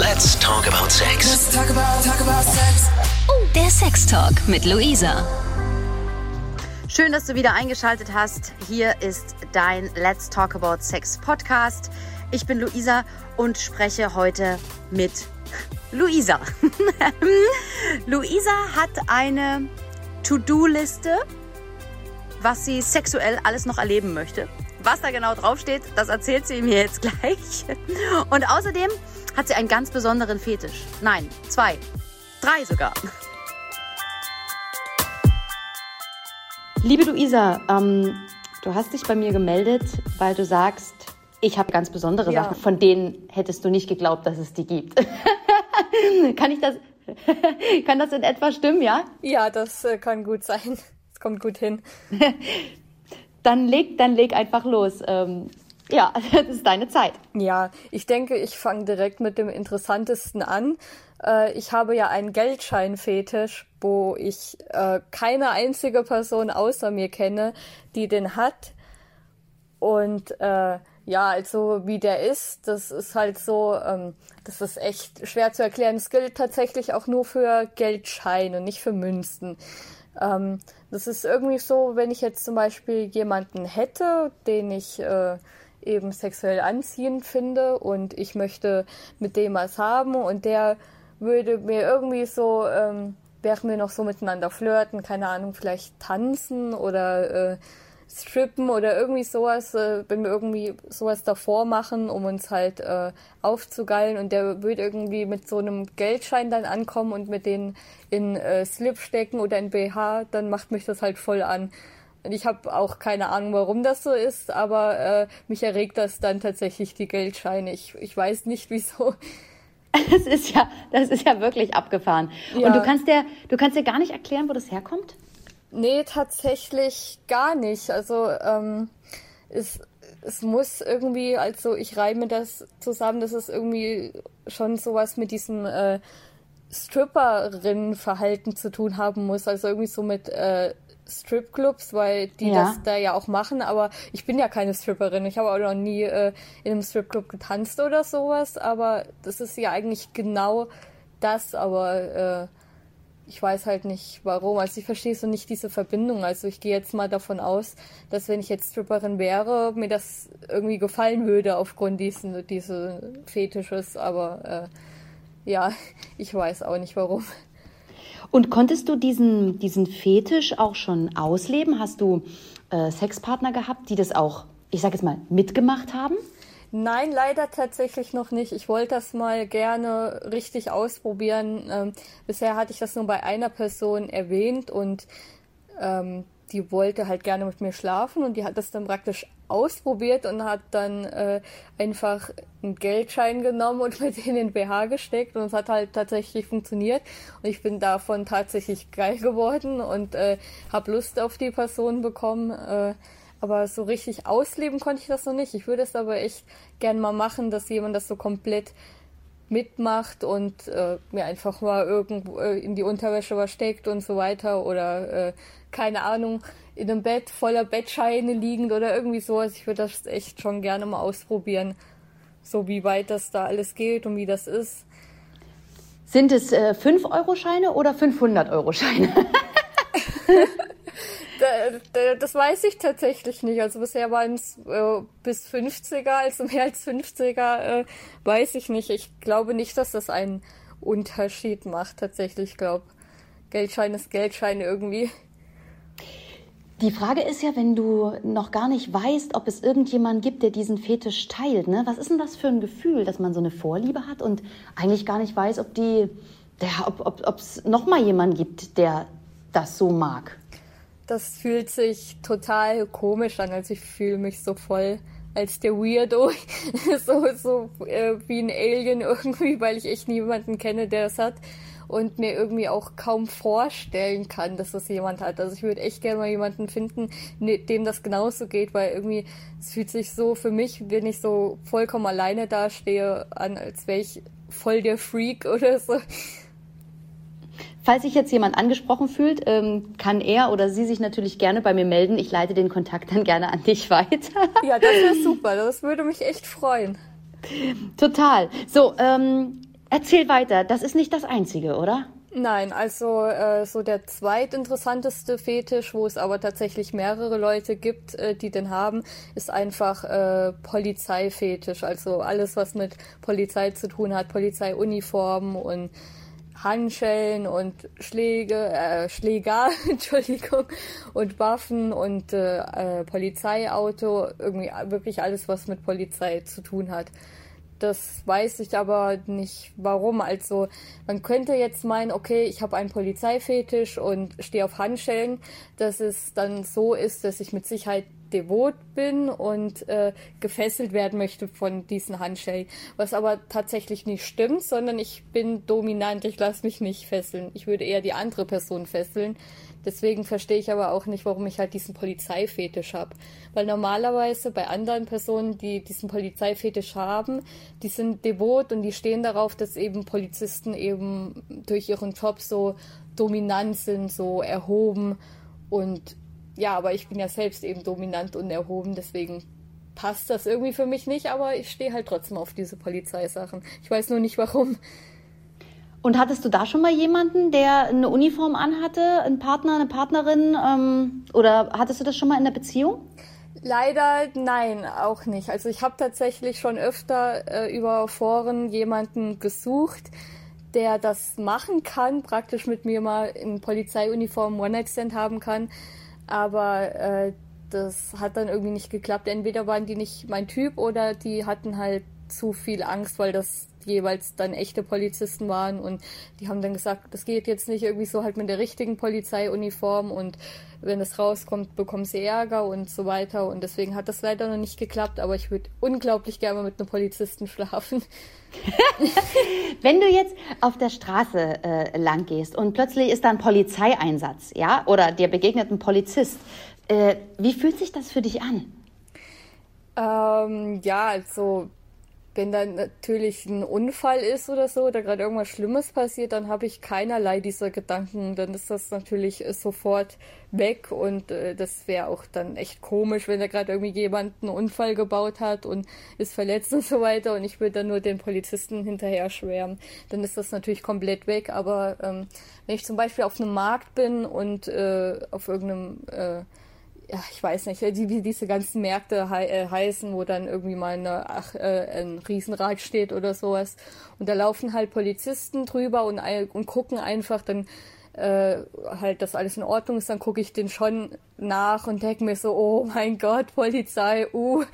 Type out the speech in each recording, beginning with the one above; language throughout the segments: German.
Let's talk about sex. Let's talk about, talk about sex. Oh, der Sex Talk mit Luisa. Schön, dass du wieder eingeschaltet hast. Hier ist dein Let's Talk About Sex Podcast. Ich bin Luisa und spreche heute mit Luisa. Luisa hat eine To-Do-Liste, was sie sexuell alles noch erleben möchte. Was da genau draufsteht, das erzählt sie mir jetzt gleich. Und außerdem hat sie einen ganz besonderen Fetisch. Nein, zwei, drei sogar. Liebe Luisa, ähm, du hast dich bei mir gemeldet, weil du sagst, ich habe ganz besondere Ja. Sachen, von denen hättest du nicht geglaubt, dass es die gibt. kann ich das, kann das in etwa stimmen, ja? Ja, das äh, kann gut sein. Es kommt gut hin. Dann leg, dann leg einfach los. Ähm, ja, das ist deine Zeit. Ja, ich denke, ich fange direkt mit dem Interessantesten an. Äh, ich habe ja einen Geldscheinfetisch, wo ich äh, keine einzige Person außer mir kenne, die den hat. Und äh, ja, also wie der ist, das ist halt so, ähm, das ist echt schwer zu erklären. Es gilt tatsächlich auch nur für Geldscheine, nicht für Münzen. Ähm, das ist irgendwie so, wenn ich jetzt zum Beispiel jemanden hätte, den ich äh, eben sexuell anziehend finde und ich möchte mit dem was haben und der würde mir irgendwie so, ähm, während wir noch so miteinander flirten, keine Ahnung, vielleicht tanzen oder äh, strippen oder irgendwie sowas, äh, wenn wir irgendwie sowas davor machen, um uns halt äh, aufzugeilen und der würde irgendwie mit so einem Geldschein dann ankommen und mit den in äh, Slip stecken oder in BH, dann macht mich das halt voll an. Ich habe auch keine Ahnung, warum das so ist, aber äh, mich erregt das dann tatsächlich die Geldscheine. Ich, ich weiß nicht wieso. Das ist ja, das ist ja wirklich abgefahren. Ja. Und du kannst dir, du kannst dir gar nicht erklären, wo das herkommt? Nee, tatsächlich gar nicht. Also ähm, es, es muss irgendwie, also ich reime das zusammen, dass es irgendwie schon sowas mit diesem äh, Stripperinnenverhalten zu tun haben muss. Also irgendwie so mit äh, Stripclubs, weil die Ja. das da ja auch machen. Aber ich bin ja keine Stripperin. Ich habe auch noch nie äh, in einem Stripclub getanzt oder sowas. Aber das ist ja eigentlich genau das. Aber äh, ich weiß halt nicht warum. Also ich verstehe so nicht diese Verbindung. Also ich gehe jetzt mal davon aus, dass wenn ich jetzt Stripperin wäre, mir das irgendwie gefallen würde aufgrund diesen diese Fetisches. Aber äh, ja, ich weiß auch nicht warum. Und konntest du diesen, diesen Fetisch auch schon ausleben? Hast du äh, Sexpartner gehabt, die das auch, ich sag jetzt mal, mitgemacht haben? Nein, leider tatsächlich noch nicht. Ich wollte das mal gerne richtig ausprobieren. Ähm, bisher hatte ich das nur bei einer Person erwähnt und ähm, die wollte halt gerne mit mir schlafen und die hat das dann praktisch ausprobiert und hat dann äh, einfach einen Geldschein genommen und mit in den BH gesteckt und es hat halt tatsächlich funktioniert und ich bin davon tatsächlich geil geworden und äh, habe Lust auf die Person bekommen. Äh, aber so richtig ausleben konnte ich das noch nicht. Ich würde es aber echt gern mal machen, dass jemand das so komplett mitmacht und äh, mir einfach mal irgendwo äh, in die Unterwäsche was steckt und so weiter oder äh, keine Ahnung in einem Bett voller Bettscheine liegend oder irgendwie sowas. Ich würde das echt schon gerne mal ausprobieren, so wie weit das da alles geht und wie das ist. Sind es äh, 5-Euro-Scheine oder 500-Euro-Scheine? Da, da, das weiß ich tatsächlich nicht. Also bisher waren es äh, bis 50er, also mehr als 50er, äh, weiß ich nicht. Ich glaube nicht, dass das einen Unterschied macht tatsächlich. Ich glaube, Geldschein ist Geldschein irgendwie. Die Frage ist ja, wenn du noch gar nicht weißt, ob es irgendjemanden gibt, der diesen Fetisch teilt, ne? Was ist denn das für ein Gefühl, dass man so eine Vorliebe hat und eigentlich gar nicht weiß, ob die, ja, ob, ob, ob es noch mal jemanden gibt, der das so mag? Das fühlt sich total komisch an. Also ich fühle mich so voll als der Weirdo, so, so äh, wie ein Alien irgendwie, weil ich echt niemanden kenne, der das hat und mir irgendwie auch kaum vorstellen kann, dass das jemand hat. Also ich würde echt gerne mal jemanden finden, ne- dem das genauso geht, weil irgendwie es fühlt sich so für mich, wenn ich so vollkommen alleine dastehe, an, als wäre ich voll der Freak oder so. Falls sich jetzt jemand angesprochen fühlt, ähm, kann er oder sie sich natürlich gerne bei mir melden. Ich leite den Kontakt dann gerne an dich weiter. Ja, das wäre super. Das würde mich echt freuen. Total. So, ähm, Erzähl weiter, das ist nicht das Einzige, oder? Nein, also äh, so der zweitinteressanteste Fetisch, wo es aber tatsächlich mehrere Leute gibt, äh, die den haben, ist einfach äh, Polizeifetisch. Also alles, was mit Polizei zu tun hat, Polizeiuniformen und Handschellen und Schläge, äh, Schläger, Entschuldigung, und Waffen und äh, äh, Polizeiauto, irgendwie wirklich alles, was mit Polizei zu tun hat. Das weiß ich aber nicht warum. Also man könnte jetzt meinen, okay, ich habe einen Polizeifetisch und stehe auf Handschellen, dass es dann so ist, dass ich mit Sicherheit devot bin und äh, gefesselt werden möchte von diesen Handschellen. Was aber tatsächlich nicht stimmt, sondern ich bin dominant, ich lasse mich nicht fesseln. Ich würde eher die andere Person fesseln. Deswegen verstehe ich aber auch nicht, warum ich halt diesen Polizeifetisch habe. Weil normalerweise bei anderen Personen, die diesen Polizeifetisch haben, die sind devot und die stehen darauf, dass eben Polizisten eben durch ihren Job so dominant sind, so erhoben und ja, aber ich bin ja selbst eben dominant und erhoben, deswegen passt das irgendwie für mich nicht, aber ich stehe halt trotzdem auf diese Polizeisachen. Ich weiß nur nicht warum. Und hattest du da schon mal jemanden, der eine Uniform anhatte, einen Partner, eine Partnerin? Ähm, oder hattest du das schon mal in der Beziehung? Leider nein, auch nicht. Also ich habe tatsächlich schon öfter äh, über Foren jemanden gesucht, der das machen kann, praktisch mit mir mal in Polizeiuniform One-Night-Stand haben kann aber äh, das hat dann irgendwie nicht geklappt. Entweder waren die nicht mein Typ oder die hatten halt zu viel Angst, weil das jeweils dann echte Polizisten waren und die haben dann gesagt, das geht jetzt nicht irgendwie so halt mit der richtigen Polizeiuniform und wenn es rauskommt, bekommen sie Ärger und so weiter und deswegen hat das leider noch nicht geklappt, aber ich würde unglaublich gerne mit einem Polizisten schlafen. wenn du jetzt auf der Straße äh, lang gehst und plötzlich ist da ein Polizeieinsatz, ja, oder dir begegnet ein Polizist, äh, wie fühlt sich das für dich an? Ähm, ja, also wenn dann natürlich ein Unfall ist oder so, oder gerade irgendwas Schlimmes passiert, dann habe ich keinerlei dieser Gedanken. Dann ist das natürlich sofort weg und äh, das wäre auch dann echt komisch, wenn da gerade irgendwie jemand einen Unfall gebaut hat und ist verletzt und so weiter und ich würde dann nur den Polizisten hinterher schwärmen. Dann ist das natürlich komplett weg. Aber ähm, wenn ich zum Beispiel auf einem Markt bin und äh, auf irgendeinem äh, ja, ich weiß nicht, wie die, diese ganzen Märkte he äh, heißen, wo dann irgendwie mal eine, ach, äh, ein Riesenrad steht oder sowas. Und da laufen halt Polizisten drüber und, und gucken einfach dann äh, halt, dass alles in Ordnung ist, dann gucke ich den schon nach und denke mir so, oh mein Gott, Polizei, uh.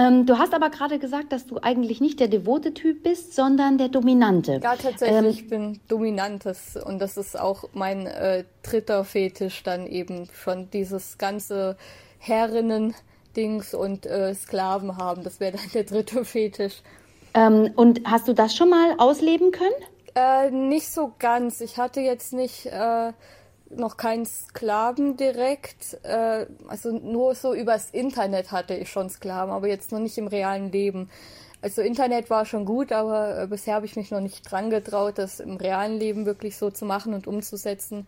Ähm, du hast aber gerade gesagt, dass du eigentlich nicht der devote Typ bist, sondern der dominante. Ja, tatsächlich, ähm, ich bin dominantes und das ist auch mein äh, dritter Fetisch dann eben schon dieses ganze Herrinnen-Dings und äh, Sklaven haben. Das wäre dann der dritte Fetisch. Ähm, und hast du das schon mal ausleben können? Äh, nicht so ganz. Ich hatte jetzt nicht äh, noch keinen Sklaven direkt. Äh, also nur so übers Internet hatte ich schon Sklaven, aber jetzt noch nicht im realen Leben. Also Internet war schon gut, aber äh, bisher habe ich mich noch nicht dran getraut, das im realen Leben wirklich so zu machen und umzusetzen.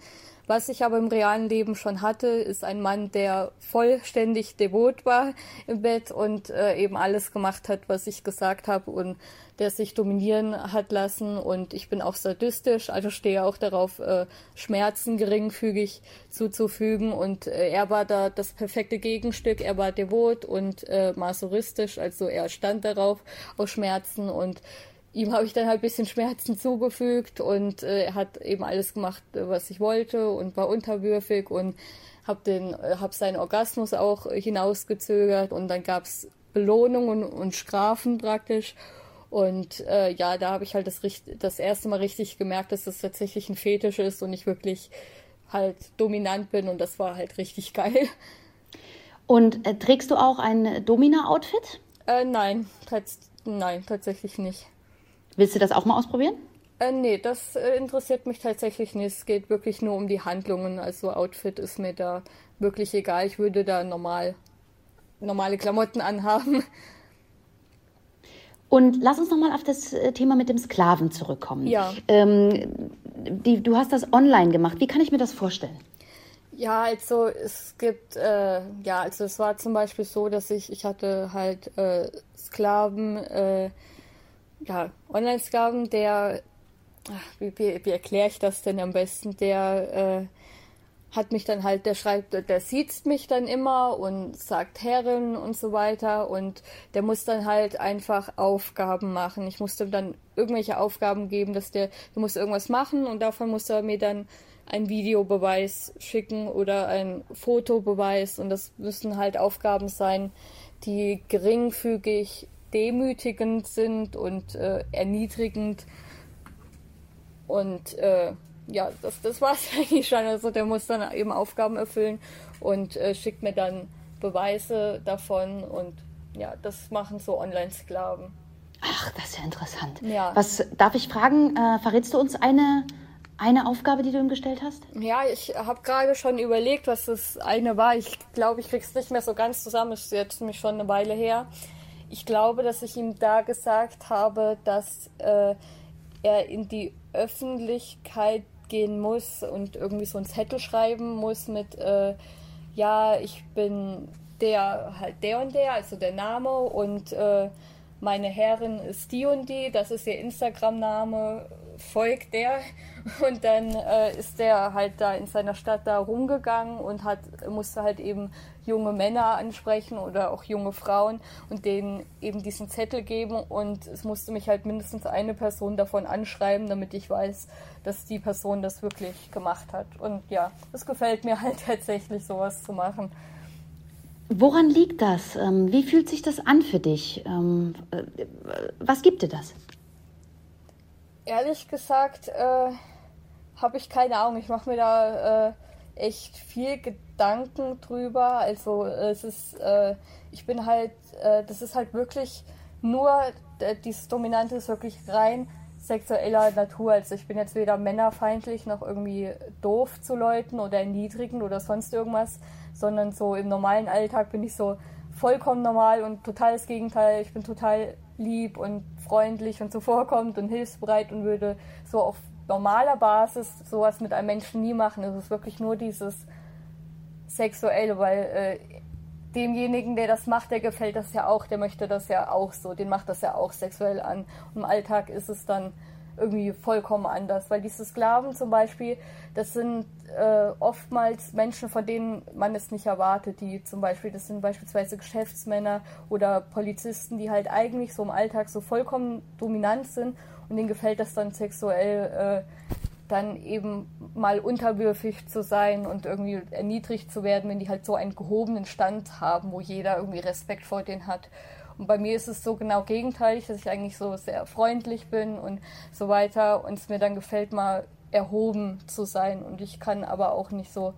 Was ich aber im realen Leben schon hatte, ist ein Mann, der vollständig devot war im Bett und äh, eben alles gemacht hat, was ich gesagt habe und der sich dominieren hat lassen. Und ich bin auch sadistisch, also stehe auch darauf, äh, Schmerzen geringfügig zuzufügen. Und äh, er war da das perfekte Gegenstück. Er war devot und äh, masochistisch, also er stand darauf, auf Schmerzen und ihm habe ich dann halt ein bisschen Schmerzen zugefügt und äh, er hat eben alles gemacht, was ich wollte und war unterwürfig und habe den äh, seinen Orgasmus auch hinausgezögert und dann gab es Belohnungen und Strafen praktisch und äh, ja, da habe ich halt das, das erste Mal richtig gemerkt, dass das tatsächlich ein Fetisch ist und ich wirklich halt dominant bin und das war halt richtig geil. Und äh, trägst du auch ein Domina-Outfit? Äh, nein, nein, tatsächlich nicht. Willst du das auch mal ausprobieren? Äh, nee, das äh, interessiert mich tatsächlich nicht. Es geht wirklich nur um die Handlungen. Also Outfit ist mir da wirklich egal. Ich würde da normal normale Klamotten anhaben. Und lass uns nochmal auf das äh, Thema mit dem Sklaven zurückkommen. Ja. Ähm, die, du hast das online gemacht. Wie kann ich mir das vorstellen? Ja, also es gibt, äh, ja, also es war zum Beispiel so, dass ich, ich hatte halt äh, Sklaven, äh, ja, Online-Sklaven, der, ach, wie, wie, wie erkläre ich das denn am besten, der äh, hat mich dann halt, der schreibt, der sieht mich dann immer und sagt Herren und so weiter und der muss dann halt einfach Aufgaben machen. Ich musste dann irgendwelche Aufgaben geben, dass der, der muss irgendwas machen und davon muss er mir dann einen Videobeweis schicken oder ein Fotobeweis und das müssen halt Aufgaben sein, die geringfügig demütigend sind und äh, erniedrigend und äh, ja, das, das war es eigentlich schon. Also der muss dann eben Aufgaben erfüllen und äh, schickt mir dann Beweise davon und ja, das machen so Online-Sklaven. Ach, das ist ja interessant. Ja. Was darf ich fragen? Äh, verrätst du uns eine eine Aufgabe, die du ihm gestellt hast? Ja, ich habe gerade schon überlegt, was das eine war. Ich glaube, ich krieg's nicht mehr so ganz zusammen. Ist jetzt nämlich schon eine Weile her. Ich glaube, dass ich ihm da gesagt habe, dass äh, er in die Öffentlichkeit gehen muss und irgendwie so einen Zettel schreiben muss mit, äh, ja, ich bin der halt der und der, also der Name und äh, meine Herrin ist die und die, das ist ihr Instagram-Name, folgt der. Und dann äh, ist der halt da in seiner Stadt da rumgegangen und hat, musste halt eben junge Männer ansprechen oder auch junge Frauen und denen eben diesen Zettel geben und es musste mich halt mindestens eine Person davon anschreiben, damit ich weiß, dass die Person das wirklich gemacht hat. Und ja, es gefällt mir halt tatsächlich sowas zu machen. Woran liegt das? Ähm, wie fühlt sich das an für dich? Ähm, äh, was gibt dir das? Ehrlich gesagt, äh, habe ich keine Ahnung. Ich mache mir da äh, echt viel Gedanken drüber. Also es ist, äh, ich bin halt, äh, das ist halt wirklich nur, dieses Dominante ist wirklich rein sexueller Natur. Also ich bin jetzt weder männerfeindlich noch irgendwie doof zu Leuten oder erniedrigend oder sonst irgendwas, sondern so im normalen Alltag bin ich so vollkommen normal und total das Gegenteil. Ich bin total lieb und freundlich und zuvorkommend und hilfsbereit und würde so auf normaler Basis sowas mit einem Menschen nie machen. Es ist wirklich nur dieses Sexuelle, weil äh, demjenigen, der das macht, der gefällt das ja auch, der möchte das ja auch so, den macht das ja auch sexuell an. Und im Alltag ist es dann irgendwie vollkommen anders, weil diese Sklaven zum Beispiel, das sind äh, oftmals Menschen, von denen man es nicht erwartet, die zum Beispiel, das sind beispielsweise Geschäftsmänner oder Polizisten, die halt eigentlich so im Alltag so vollkommen dominant sind und denen gefällt das dann sexuell, äh, dann eben mal unterwürfig zu sein und irgendwie erniedrigt zu werden, wenn die halt so einen gehobenen Stand haben, wo jeder irgendwie Respekt vor denen hat. Und bei mir ist es so genau gegenteilig, dass ich eigentlich so sehr freundlich bin und so weiter und es mir dann gefällt, mal erhoben zu sein. Und ich kann aber auch nicht so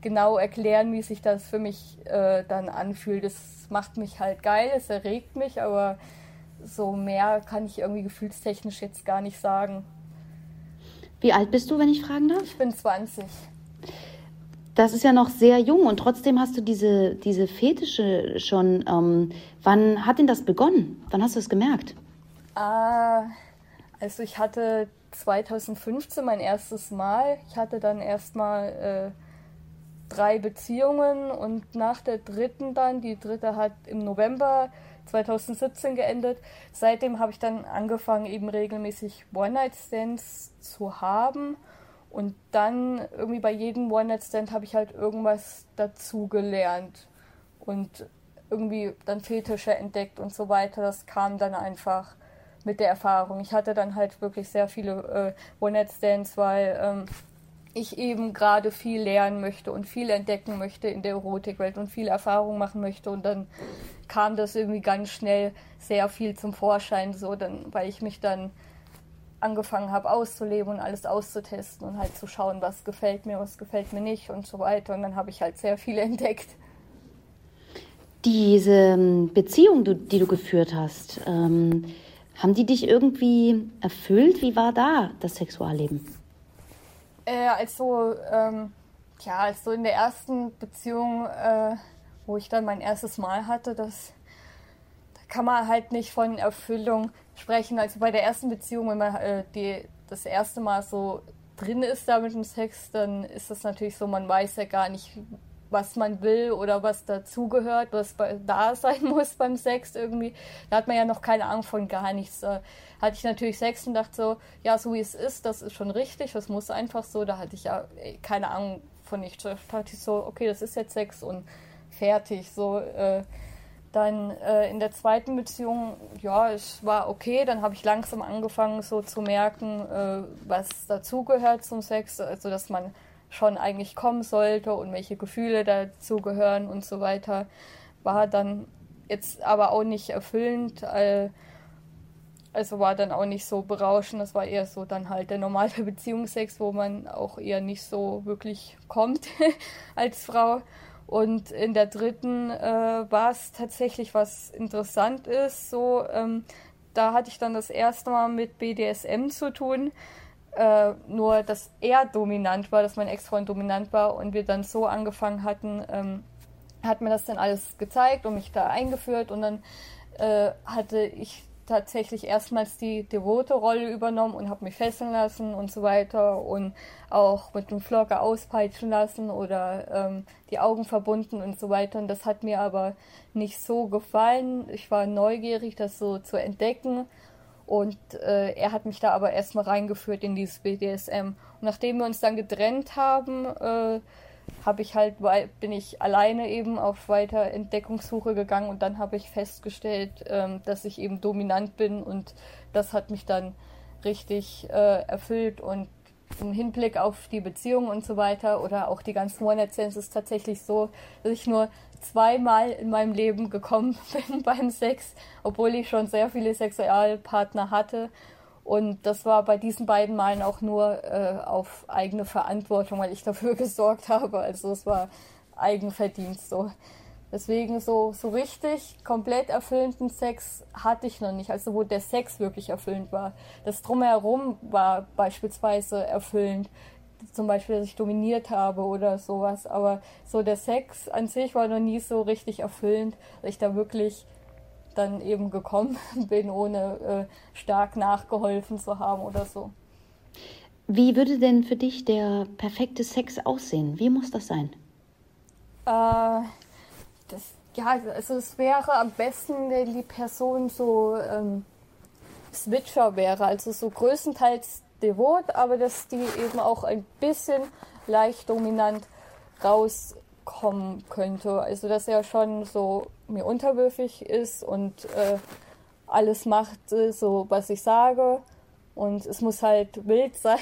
genau erklären, wie sich das für mich äh, dann anfühlt. Es macht mich halt geil, es erregt mich, aber so mehr kann ich irgendwie gefühlstechnisch jetzt gar nicht sagen. Wie alt bist du, wenn ich fragen darf? Ich bin 20. Das ist ja noch sehr jung und trotzdem hast du diese, diese Fetische schon. Ähm, wann hat denn das begonnen? Wann hast du es gemerkt? Ah, also ich hatte 2015 mein erstes Mal. Ich hatte dann erstmal äh, drei Beziehungen und nach der dritten dann, die dritte hat im November 2017 geendet. Seitdem habe ich dann angefangen, eben regelmäßig One-Night-Stands zu haben. Und dann irgendwie bei jedem One-Night-Stand habe ich halt irgendwas dazugelernt. Und irgendwie dann Fetische entdeckt und so weiter. Das kam dann einfach mit der Erfahrung. Ich hatte dann halt wirklich sehr viele äh, One-Night-Stands, weil ähm, ich eben gerade viel lernen möchte und viel entdecken möchte in der Erotikwelt und viel Erfahrung machen möchte und dann kam das irgendwie ganz schnell sehr viel zum Vorschein, so dann, weil ich mich dann angefangen habe auszuleben und alles auszutesten und halt zu schauen, was gefällt mir, was gefällt mir nicht und so weiter. Und dann habe ich halt sehr viel entdeckt. Diese ähm, Beziehung, die du geführt hast, ähm, haben die dich irgendwie erfüllt? Wie war da das Sexualleben? Äh, also, ähm, ja, also in der ersten Beziehung, äh, wo ich dann mein erstes Mal hatte, das da kann man halt nicht von Erfüllung sprechen. Also bei der ersten Beziehung, wenn man äh, die, das erste Mal so drin ist da mit dem Sex, dann ist das natürlich so, man weiß ja gar nicht, was man will oder was dazugehört, was da sein muss beim Sex irgendwie. Da hat man ja noch keine Ahnung von gar nichts. Da hatte ich natürlich Sex und dachte so, ja, so wie es ist, das ist schon richtig, das muss einfach so. Da hatte ich ja keine Ahnung von nichts. Da dachte ich so, okay, das ist jetzt Sex und fertig. So, äh, dann äh, in der zweiten Beziehung, ja, es war okay. Dann habe ich langsam angefangen, so zu merken, äh, was dazugehört zum Sex. Also, dass man schon eigentlich kommen sollte und welche Gefühle dazugehören und so weiter. War dann jetzt aber auch nicht erfüllend. Äh, also war dann auch nicht so berauschend. Das war eher so dann halt der normale Beziehungsex, wo man auch eher nicht so wirklich kommt als Frau. Und in der dritten äh, war es tatsächlich was interessant ist. So, ähm, da hatte ich dann das erste Mal mit BDSM zu tun. Äh, nur, dass er dominant war, dass mein Ex-Freund dominant war und wir dann so angefangen hatten, ähm, hat mir das dann alles gezeigt und mich da eingeführt und dann äh, hatte ich tatsächlich erstmals die devote Rolle übernommen und habe mich fesseln lassen und so weiter und auch mit dem Flogger auspeitschen lassen oder ähm, die Augen verbunden und so weiter. Und das hat mir aber nicht so gefallen. Ich war neugierig, das so zu entdecken. Und äh, er hat mich da aber erstmal reingeführt in dieses BDSM. Und nachdem wir uns dann getrennt haben, äh, habe ich halt, bin ich alleine eben auf weiter Entdeckungssuche gegangen und dann habe ich festgestellt, ähm, dass ich eben dominant bin und das hat mich dann richtig äh, erfüllt und im Hinblick auf die Beziehung und so weiter oder auch die ganzen One-Night-Stands ist tatsächlich so, dass ich nur zweimal in meinem Leben gekommen bin beim Sex, obwohl ich schon sehr viele Sexualpartner hatte und das war bei diesen beiden Malen auch nur äh, auf eigene Verantwortung, weil ich dafür gesorgt habe. Also es war Eigenverdienst so. Deswegen so, so richtig komplett erfüllenden Sex hatte ich noch nicht. Also wo der Sex wirklich erfüllend war. Das drumherum war beispielsweise erfüllend. Zum Beispiel, dass ich dominiert habe oder sowas. Aber so der Sex an sich war noch nie so richtig erfüllend, dass ich da wirklich dann eben gekommen bin, ohne äh, stark nachgeholfen zu haben oder so. Wie würde denn für dich der perfekte Sex aussehen? Wie muss das sein? Äh, das, ja, also es wäre am besten, wenn die Person so ähm, Switcher wäre, also so größtenteils devot, aber dass die eben auch ein bisschen leicht dominant rauskommen könnte. Also dass er schon so mir unterwürfig ist und äh, alles macht, äh, so was ich sage. Und es muss halt wild sein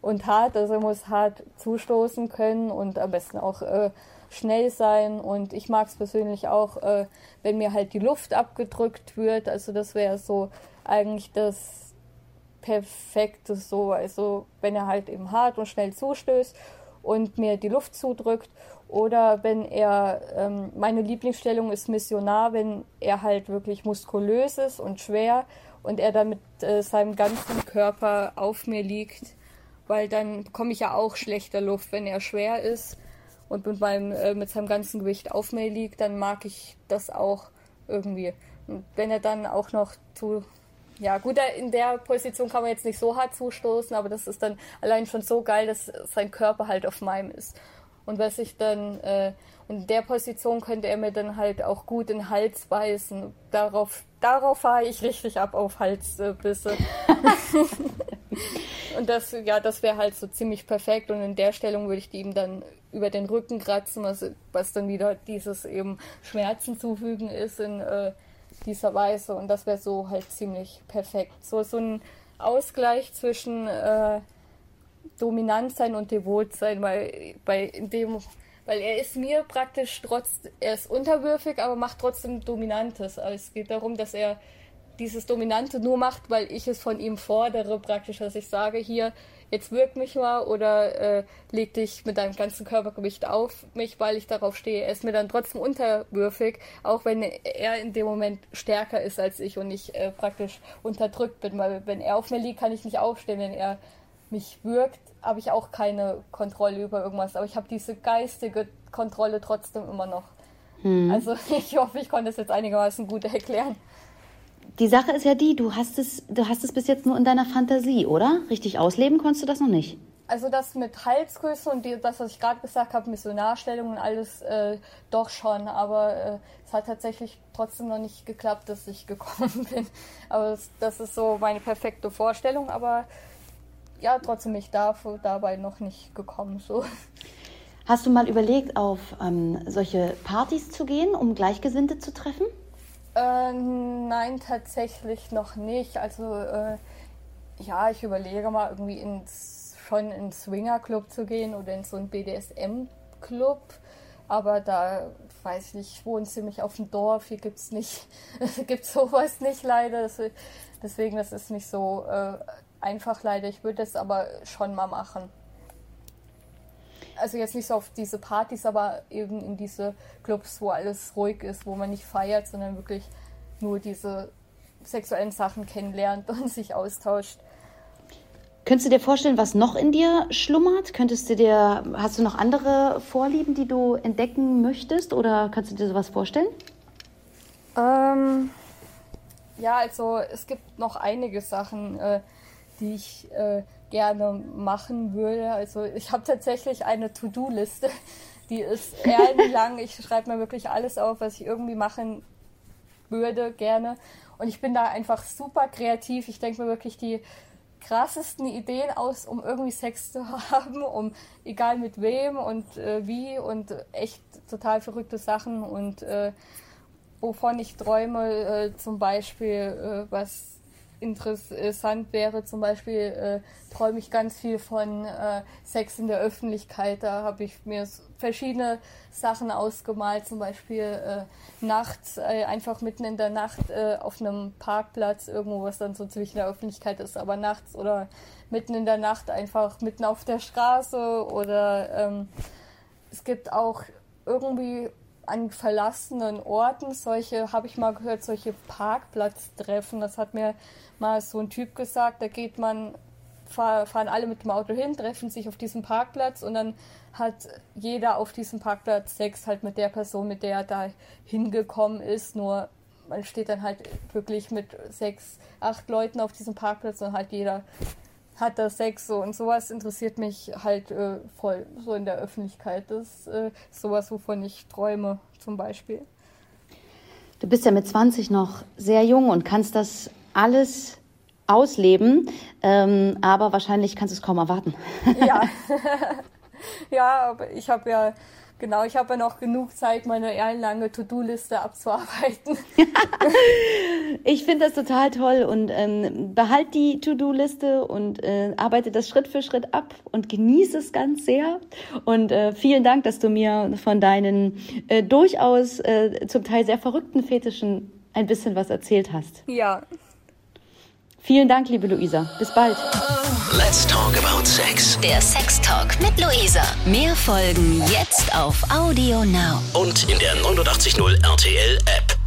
und hart, also er muss hart zustoßen können und am besten auch äh, schnell sein. Und ich mag es persönlich auch, äh, wenn mir halt die Luft abgedrückt wird. Also das wäre so eigentlich das Perfekte so. Also wenn er halt eben hart und schnell zustößt und mir die Luft zudrückt oder wenn er, ähm, meine Lieblingsstellung ist Missionar, wenn er halt wirklich muskulös ist und schwer und er dann mit äh, seinem ganzen Körper auf mir liegt, weil dann bekomme ich ja auch schlechter Luft, wenn er schwer ist und mit, meinem, äh, mit seinem ganzen Gewicht auf mir liegt, dann mag ich das auch irgendwie. Und wenn er dann auch noch zu ja, gut, in der Position kann man jetzt nicht so hart zustoßen, aber das ist dann allein schon so geil, dass sein Körper halt auf meinem ist. Und was ich dann, äh, in der Position könnte er mir dann halt auch gut in den Hals beißen. Darauf, darauf fahre ich richtig ab auf Halsbisse. und das, ja, das wäre halt so ziemlich perfekt. Und in der Stellung würde ich ihm dann über den Rücken kratzen, was, was dann wieder dieses eben Schmerzen zufügen ist in äh, dieser Weise. Und das wäre so halt ziemlich perfekt. So, so ein Ausgleich zwischen äh, dominant sein und devot sein, weil bei dem weil er ist mir praktisch trotz er ist unterwürfig, aber macht trotzdem dominantes. Also es geht darum, dass er dieses Dominante nur macht, weil ich es von ihm fordere, praktisch, dass ich sage, hier, jetzt wirk mich mal oder äh, leg dich mit deinem ganzen Körpergewicht auf mich, weil ich darauf stehe. Er ist mir dann trotzdem unterwürfig, auch wenn er in dem Moment stärker ist als ich und ich äh, praktisch unterdrückt bin, weil wenn er auf mir liegt, kann ich nicht aufstehen, wenn er mich wirkt, habe ich auch keine Kontrolle über irgendwas. Aber ich habe diese geistige Kontrolle trotzdem immer noch. Hm. Also ich hoffe, ich konnte es jetzt einigermaßen gut erklären. Die Sache ist ja die, du hast es, du hast es bis jetzt nur in deiner Fantasie, oder? Richtig ausleben konntest du das noch nicht? also das mit Halsgröße und die, das, was ich gerade gesagt habe, Missionarstellung und alles, äh, doch schon. Aber äh, es hat tatsächlich trotzdem noch nicht geklappt, dass ich gekommen bin. Aber das, das ist so meine perfekte Vorstellung. Aber ja, trotzdem ich dafür, dabei noch nicht gekommen. So. Hast du mal überlegt, auf ähm, solche Partys zu gehen, um Gleichgesinnte zu treffen? Äh, nein, tatsächlich noch nicht. Also äh, ja, ich überlege mal irgendwie ins schon in einen Swingerclub zu gehen oder in so einen BDSM-Club. Aber da weiß ich nicht, ich wohne ziemlich auf dem Dorf, hier gibt es nicht, gibt sowas nicht leider. Deswegen, das ist nicht so äh, einfach leider. Ich würde es aber schon mal machen. Also jetzt nicht so auf diese Partys, aber eben in diese Clubs, wo alles ruhig ist, wo man nicht feiert, sondern wirklich nur diese sexuellen Sachen kennenlernt und sich austauscht. Könntest du dir vorstellen, was noch in dir schlummert? Könntest du dir, hast du noch andere Vorlieben, die du entdecken möchtest oder kannst du dir sowas vorstellen? Ähm, ja, also es gibt noch einige Sachen, äh, die ich äh, gerne machen würde. Also ich habe tatsächlich eine To-Do-Liste, die ist lang. Ich schreibe mir wirklich alles auf, was ich irgendwie machen würde, gerne. Und ich bin da einfach super kreativ. Ich denke mir wirklich die krassesten Ideen aus, um irgendwie Sex zu haben, um egal mit wem und äh, wie und echt total verrückte Sachen und äh, wovon ich träume, äh, zum Beispiel, äh, was interessant wäre, zum Beispiel äh, träume ich ganz viel von äh, Sex in der Öffentlichkeit. Da habe ich mir verschiedene Sachen ausgemalt, zum Beispiel äh, nachts, äh, einfach mitten in der Nacht äh, auf einem Parkplatz, irgendwo, was dann so zwischen der Öffentlichkeit ist, aber nachts oder mitten in der Nacht einfach mitten auf der Straße oder ähm, es gibt auch irgendwie an verlassenen Orten solche, habe ich mal gehört, solche Parkplatztreffen. Das hat mir mal so ein Typ gesagt, da geht man, fahren alle mit dem Auto hin, treffen sich auf diesem Parkplatz und dann hat jeder auf diesem Parkplatz Sex halt mit der Person, mit der er da hingekommen ist. Nur man steht dann halt wirklich mit sechs, acht Leuten auf diesem Parkplatz und halt jeder hat da Sex so und sowas interessiert mich halt äh, voll so in der Öffentlichkeit. Das ist äh, sowas, wovon ich träume zum Beispiel. Du bist ja mit 20 noch sehr jung und kannst das alles ausleben, ähm, aber wahrscheinlich kannst du es kaum erwarten. Ja, ja aber ich habe ja Genau, ich habe ja noch genug Zeit, meine lange To-Do-Liste abzuarbeiten. ich finde das total toll und ähm, behalt die To-Do-Liste und äh, arbeite das Schritt für Schritt ab und genieße es ganz sehr. Und äh, vielen Dank, dass du mir von deinen äh, durchaus äh, zum Teil sehr verrückten Fetischen ein bisschen was erzählt hast. Ja. Vielen Dank, liebe Luisa. Bis bald. Let's talk about sex. Der Sex Talk mit Luisa. Mehr Folgen jetzt auf Audio Now. Und in der 89.0 RTL App.